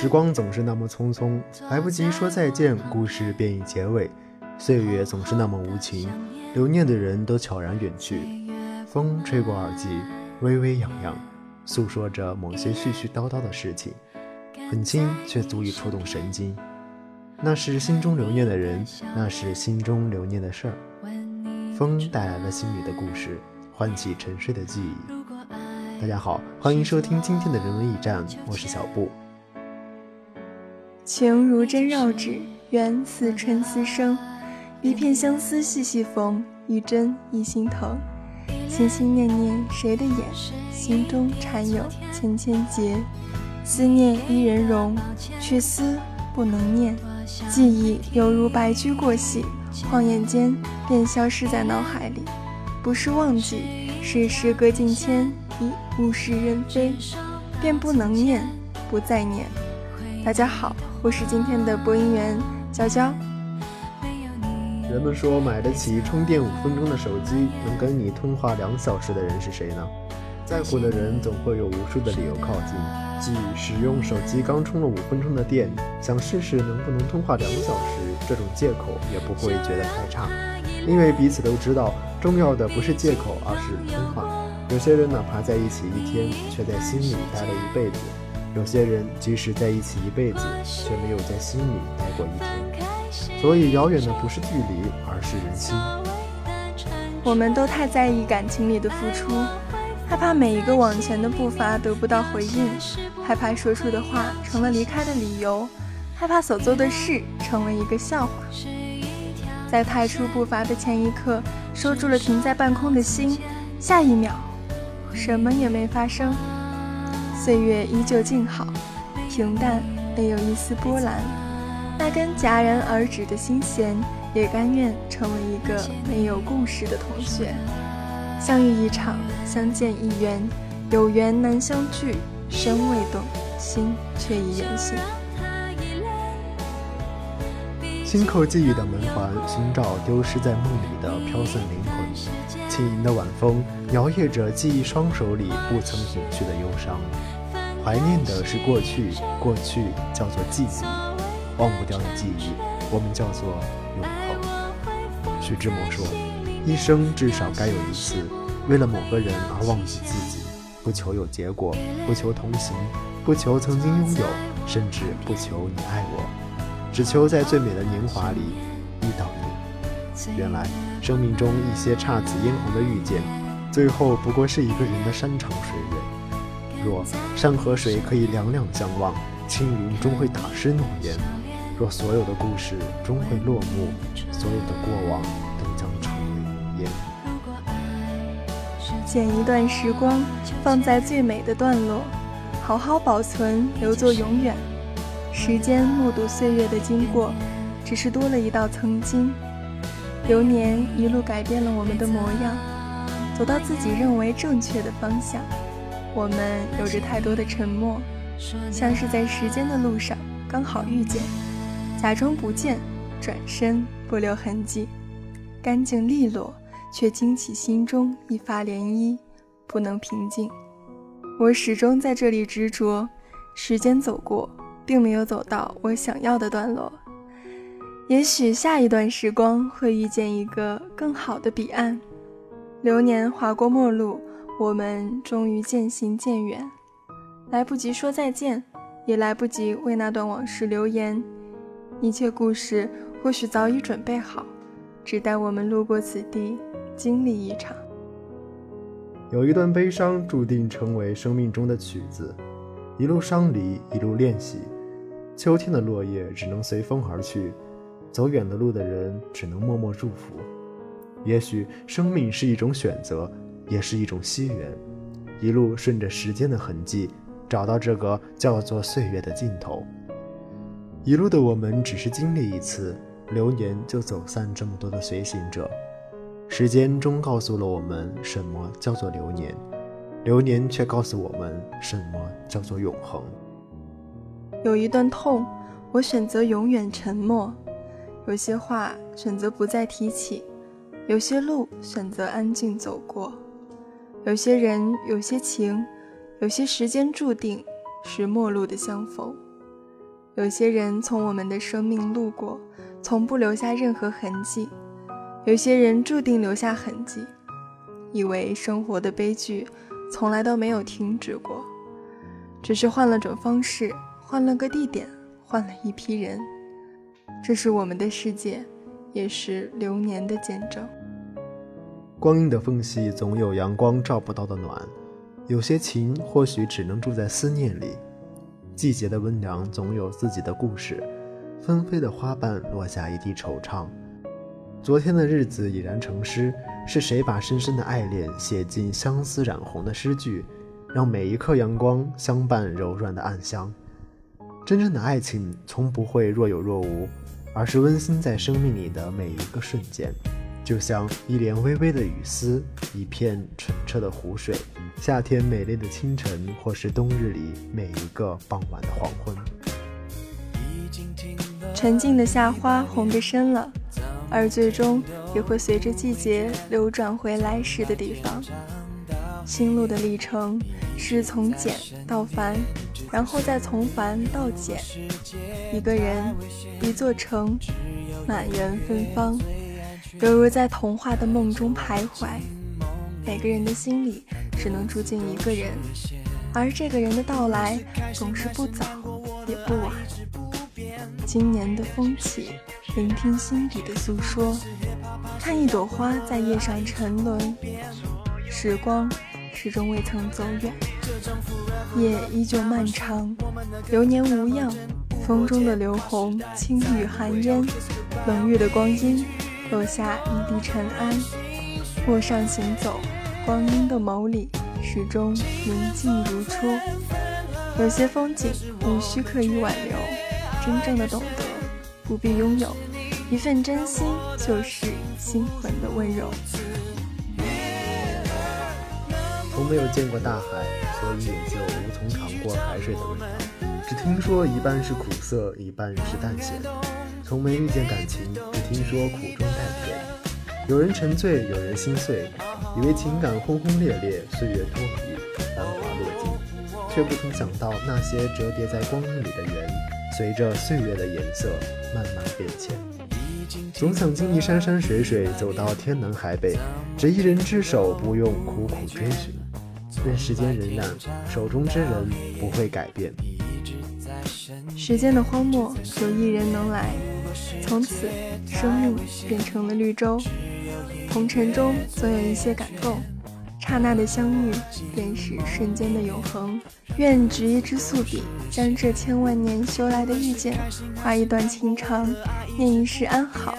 时光总是那么匆匆，来不及说再见，故事便已结尾。岁月总是那么无情，留念的人都悄然远去。风吹过耳际，微微痒痒，诉说着某些絮絮叨叨的事情，很轻却足以触动神经。那是心中留念的人，那是心中留念的事儿。风带来了心里的故事，唤起沉睡的记忆。大家好，欢迎收听今天的人文驿站，我是小布。情如针绕指，缘似春丝生。一片相思细细缝，一针一心疼。心心念念谁的眼？心中缠有千千结。思念一人容，却思不能念。记忆犹如白驹过隙，晃眼间便消失在脑海里。不是忘记，是时隔境迁，已物是人非，便不能念，不再念。大家好。我是今天的播音员娇娇。人们说买得起充电五分钟的手机，能跟你通话两小时的人是谁呢？在乎的人总会有无数的理由靠近，即使用手机刚充了五分钟的电，想试试能不能通话两小时，这种借口也不会觉得太差，因为彼此都知道，重要的不是借口，而是通话。有些人哪怕在一起一天，却在心里待了一辈子。有些人即使在一起一辈子，却没有在心里待过一天。所以，遥远的不是距离，而是人心。我们都太在意感情里的付出，害怕每一个往前的步伐得不到回应，害怕说出的话成了离开的理由，害怕所做的事成了一个笑话。在踏出步伐的前一刻，收住了停在半空的心，下一秒，什么也没发生。岁月依旧静好，平淡没有一丝波澜。那根戛然而止的心弦，也甘愿成为一个没有故事的同学。相遇一场，相见一缘，有缘难相聚，身未动，心却已远行。轻扣记忆的门环，寻找丢失在梦里的飘散灵魂。轻盈的晚风，摇曳着记忆双手里不曾抹去的忧伤。怀念的是过去，过去叫做记忆，忘不掉的记忆，我们叫做永恒。徐志摩说：“一生至少该有一次，为了某个人而忘记自己，不求有结果，不求同行，不求曾经拥有，甚至不求你爱我，只求在最美的年华里遇到你。原来，生命中一些姹紫嫣红的遇见，最后不过是一个人的山长水远。”若山和水可以两两相望，青云终会打湿诺言。若所有的故事终会落幕，所有的过往都将成为云烟。剪一段时光，放在最美的段落，好好保存，留作永远。时间目睹岁月的经过，只是多了一道曾经。流年一路改变了我们的模样，走到自己认为正确的方向。我们有着太多的沉默，像是在时间的路上刚好遇见，假装不见，转身不留痕迹，干净利落，却惊起心中一发涟漪，不能平静。我始终在这里执着，时间走过，并没有走到我想要的段落。也许下一段时光会遇见一个更好的彼岸。流年划过陌路。我们终于渐行渐远，来不及说再见，也来不及为那段往事留言。一切故事或许早已准备好，只待我们路过此地，经历一场。有一段悲伤注定成为生命中的曲子，一路伤离，一路练习。秋天的落叶只能随风而去，走远的路的人只能默默祝福。也许生命是一种选择。也是一种惜缘，一路顺着时间的痕迹，找到这个叫做岁月的尽头。一路的我们只是经历一次，流年就走散这么多的随行者。时间终告诉了我们什么叫做流年，流年却告诉我们什么叫做永恒。有一段痛，我选择永远沉默；有些话选择不再提起；有些路选择安静走过。有些人，有些情，有些时间注定是陌路的相逢。有些人从我们的生命路过，从不留下任何痕迹；有些人注定留下痕迹，以为生活的悲剧从来都没有停止过，只是换了种方式，换了个地点，换了一批人。这是我们的世界，也是流年的见证。光阴的缝隙总有阳光照不到的暖，有些情或许只能住在思念里。季节的温凉总有自己的故事，纷飞的花瓣落下一地惆怅。昨天的日子已然成诗，是谁把深深的爱恋写进相思染红的诗句，让每一刻阳光相伴柔软的暗香？真正的爱情从不会若有若无，而是温馨在生命里的每一个瞬间。就像一帘微微的雨丝，一片澄澈的湖水，夏天美丽的清晨，或是冬日里每一个傍晚的黄昏。沉静的夏花红得深了，而最终也会随着季节流转回来时的地方。心路的历程是从简到繁，然后再从繁到简。一个人，一座城，满园芬芳。犹如在童话的梦中徘徊，每个人的心里只能住进一个人，而这个人的到来总是不早也不晚。今年的风起，聆听心底的诉说，看一朵花在叶上沉沦，时光始终未曾走远，夜依旧漫长，流年无恙，风中的流红，轻雨寒烟，冷月的光阴。落下一地尘埃，陌上行走，光阴的眸里始终宁静如初。有些风景无需刻意挽留，真正的懂得不必拥有，一份真心就是心魂的温柔。从没有见过大海，所以也就无从尝过海水的味道。只听说一半是苦涩，一半是淡咸。从没遇见感情，只听说苦中带甜。有人沉醉，有人心碎，以为情感轰轰烈烈，岁月多雨，繁华落尽，却不曾想到那些折叠在光阴里的缘，随着岁月的颜色慢慢变浅。总想经历山山水水，走到天南海北，只一人之手，不用苦苦追寻。任时间荏苒，手中之人不会改变。时间的荒漠，有一人能来。从此，生命变成了绿洲。红尘中总有一些感动，刹那的相遇便是瞬间的永恒。愿执一支素笔，将这千万年修来的遇见，画一段情长，念一世安好。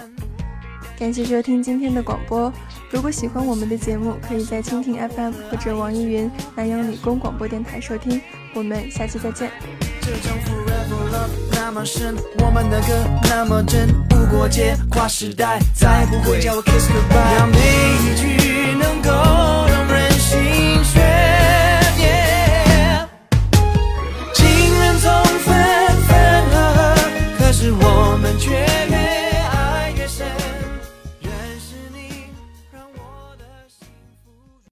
感谢收听今天的广播。如果喜欢我们的节目，可以在蜻蜓 FM 或者网易云南阳理工广播电台收听。我们下期再见。那么深，我们的歌那么真，无国界，跨时代，再不会叫我 kiss goodbye。要每一句